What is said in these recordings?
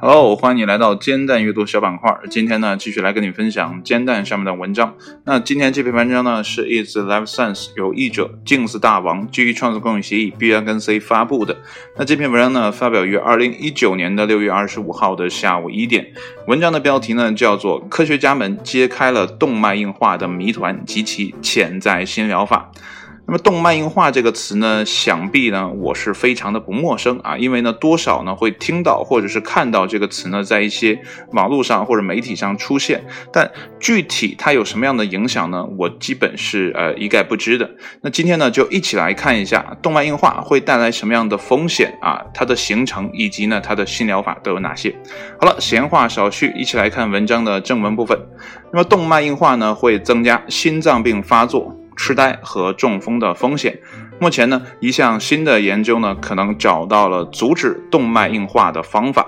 Hello，欢迎你来到煎蛋阅读小板块。今天呢，继续来跟你分享煎蛋上面的文章。那今天这篇文章呢，是 Is Life Science 由译者镜子大王基于创作共享协议 b n 跟 c 发布的。那这篇文章呢，发表于二零一九年的六月二十五号的下午一点。文章的标题呢，叫做《科学家们揭开了动脉硬化的谜团及其潜在新疗法》。那么动脉硬化这个词呢，想必呢我是非常的不陌生啊，因为呢多少呢会听到或者是看到这个词呢在一些网络上或者媒体上出现，但具体它有什么样的影响呢，我基本是呃一概不知的。那今天呢就一起来看一下动脉硬化会带来什么样的风险啊，它的形成以及呢它的新疗法都有哪些。好了，闲话少叙，一起来看文章的正文部分。那么动脉硬化呢会增加心脏病发作。痴呆和中风的风险。目前呢，一项新的研究呢，可能找到了阻止动脉硬化的方法。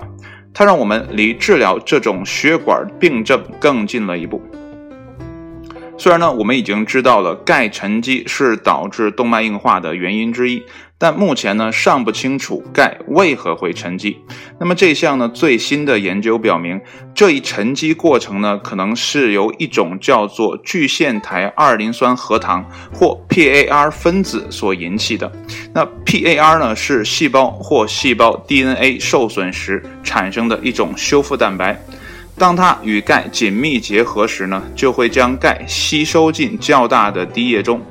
它让我们离治疗这种血管病症更近了一步。虽然呢，我们已经知道了钙沉积是导致动脉硬化的原因之一。但目前呢尚不清楚钙为何会沉积。那么这项呢最新的研究表明，这一沉积过程呢可能是由一种叫做聚线台二磷酸核糖或 PAR 分子所引起的。那 PAR 呢是细胞或细胞 DNA 受损时产生的一种修复蛋白。当它与钙紧密结合时呢，就会将钙吸收进较大的滴液中。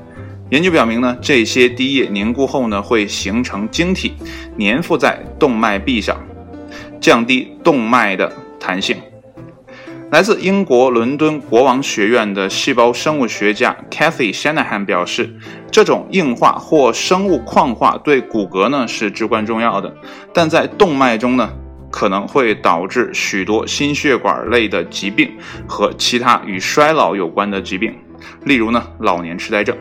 研究表明呢，这些滴液凝固后呢，会形成晶体，粘附在动脉壁上，降低动脉的弹性。来自英国伦敦国王学院的细胞生物学家 Kathy Shanahan 表示，这种硬化或生物矿化对骨骼呢是至关重要的，但在动脉中呢，可能会导致许多心血管类的疾病和其他与衰老有关的疾病，例如呢老年痴呆症。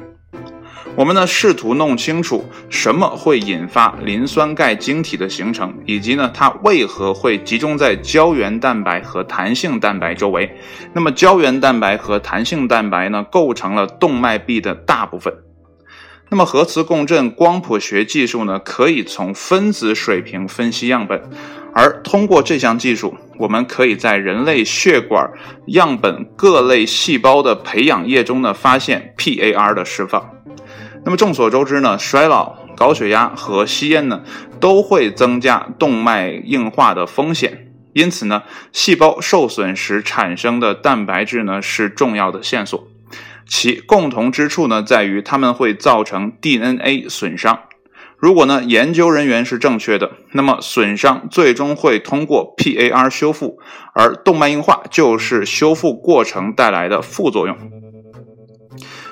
我们呢试图弄清楚什么会引发磷酸钙晶体的形成，以及呢它为何会集中在胶原蛋白和弹性蛋白周围。那么胶原蛋白和弹性蛋白呢构成了动脉壁的大部分。那么核磁共振光谱学技术呢可以从分子水平分析样本，而通过这项技术，我们可以在人类血管样本各类细胞的培养液中呢发现 PAR 的释放。那么众所周知呢，衰老、高血压和吸烟呢，都会增加动脉硬化的风险。因此呢，细胞受损时产生的蛋白质呢，是重要的线索。其共同之处呢，在于它们会造成 DNA 损伤。如果呢，研究人员是正确的，那么损伤最终会通过 PAR 修复，而动脉硬化就是修复过程带来的副作用。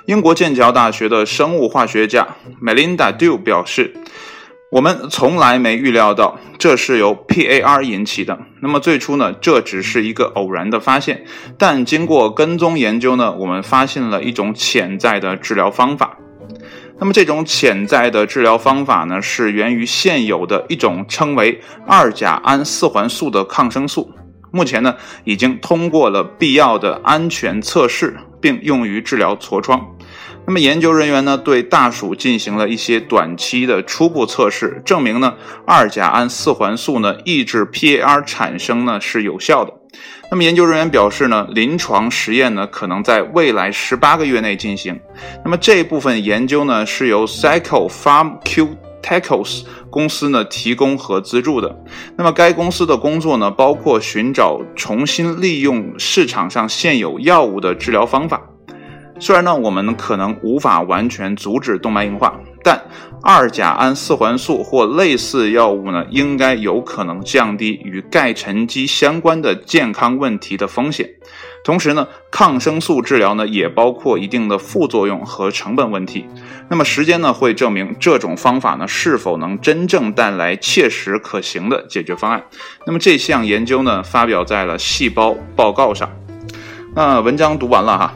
英国剑桥大学的生物化学家 Melinda Du 表示：“我们从来没预料到这是由 PAR 引起的。那么最初呢，这只是一个偶然的发现。但经过跟踪研究呢，我们发现了一种潜在的治疗方法。那么这种潜在的治疗方法呢，是源于现有的一种称为二甲胺四环素的抗生素。目前呢，已经通过了必要的安全测试，并用于治疗痤疮。”那么研究人员呢，对大鼠进行了一些短期的初步测试，证明呢，二甲胺四环素呢抑制 PAR 产生呢是有效的。那么研究人员表示呢，临床实验呢可能在未来十八个月内进行。那么这一部分研究呢是由 Cycle farm queue tackles 公司呢提供和资助的。那么该公司的工作呢包括寻找重新利用市场上现有药物的治疗方法。虽然呢，我们可能无法完全阻止动脉硬化，但二甲胺四环素或类似药物呢，应该有可能降低与钙沉积相关的健康问题的风险。同时呢，抗生素治疗呢，也包括一定的副作用和成本问题。那么时间呢，会证明这种方法呢，是否能真正带来切实可行的解决方案。那么这项研究呢，发表在了《细胞》报告上。那文章读完了哈。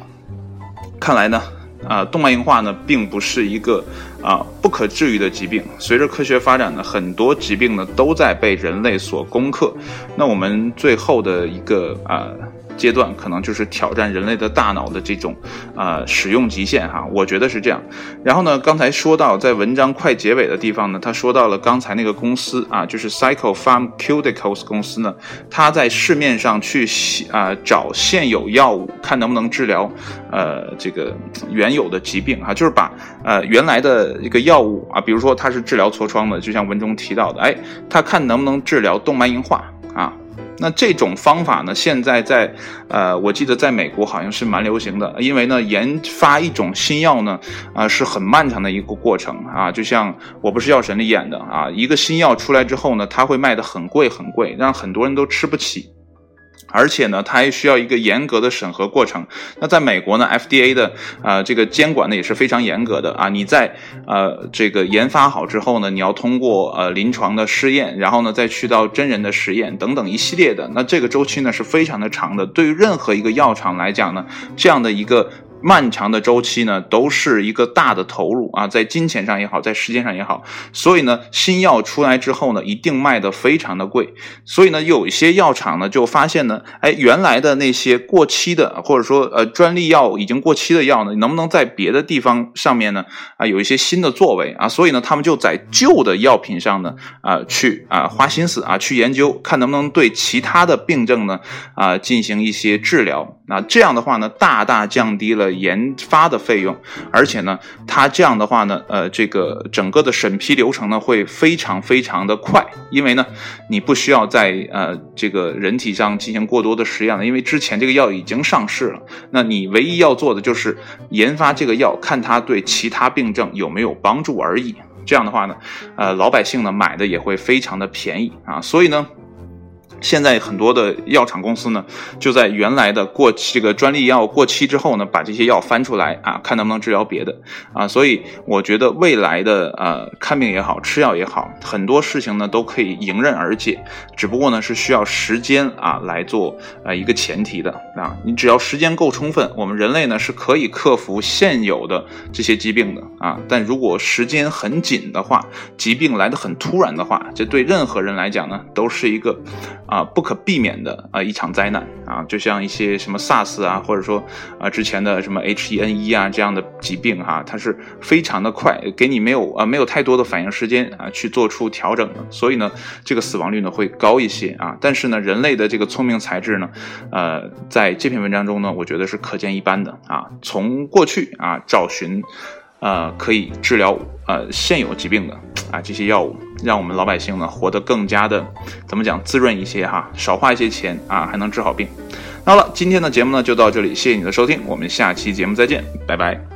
看来呢，啊，动脉硬化呢，并不是一个啊不可治愈的疾病。随着科学发展呢，很多疾病呢都在被人类所攻克。那我们最后的一个啊阶段可能就是挑战人类的大脑的这种呃使用极限哈，我觉得是这样。然后呢，刚才说到在文章快结尾的地方呢，他说到了刚才那个公司啊，就是 Cycle Pharmaceuticals 公司呢，他在市面上去啊找现有药物，看能不能治疗呃这个原有的疾病哈，就是把呃原来的一个药物啊，比如说它是治疗痤疮的，就像文中提到的，哎，他看能不能治疗动脉硬化。那这种方法呢，现在在，呃，我记得在美国好像是蛮流行的，因为呢，研发一种新药呢，啊，是很漫长的一个过程啊，就像我不是药神里演的啊，一个新药出来之后呢，它会卖的很贵很贵，让很多人都吃不起。而且呢，它还需要一个严格的审核过程。那在美国呢，FDA 的呃这个监管呢也是非常严格的啊。你在呃这个研发好之后呢，你要通过呃临床的试验，然后呢再去到真人的实验等等一系列的。那这个周期呢是非常的长的。对于任何一个药厂来讲呢，这样的一个。漫长的周期呢，都是一个大的投入啊，在金钱上也好，在时间上也好，所以呢，新药出来之后呢，一定卖的非常的贵。所以呢，有一些药厂呢，就发现呢，哎，原来的那些过期的，或者说呃专利药已经过期的药呢，能不能在别的地方上面呢，啊，有一些新的作为啊？所以呢，他们就在旧的药品上呢，啊，去啊花心思啊，去研究，看能不能对其他的病症呢，啊，进行一些治疗。那这样的话呢，大大降低了研发的费用，而且呢，它这样的话呢，呃，这个整个的审批流程呢会非常非常的快，因为呢，你不需要在呃这个人体上进行过多的实验了，因为之前这个药已经上市了，那你唯一要做的就是研发这个药，看它对其他病症有没有帮助而已。这样的话呢，呃，老百姓呢买的也会非常的便宜啊，所以呢。现在很多的药厂公司呢，就在原来的过期这个专利药过期之后呢，把这些药翻出来啊，看能不能治疗别的啊。所以我觉得未来的呃看病也好，吃药也好，很多事情呢都可以迎刃而解，只不过呢是需要时间啊来做呃一个前提的啊。你只要时间够充分，我们人类呢是可以克服现有的这些疾病的啊。但如果时间很紧的话，疾病来得很突然的话，这对任何人来讲呢都是一个。啊，不可避免的啊，一场灾难啊，就像一些什么 SARS 啊，或者说啊之前的什么 H1N1 啊这样的疾病哈，它是非常的快，给你没有啊没有太多的反应时间啊去做出调整的，所以呢，这个死亡率呢会高一些啊。但是呢，人类的这个聪明才智呢，呃，在这篇文章中呢，我觉得是可见一斑的啊。从过去啊找寻。呃，可以治疗呃现有疾病的啊这些药物，让我们老百姓呢活得更加的怎么讲滋润一些哈，少花一些钱啊，还能治好病。那好了，今天的节目呢就到这里，谢谢你的收听，我们下期节目再见，拜拜。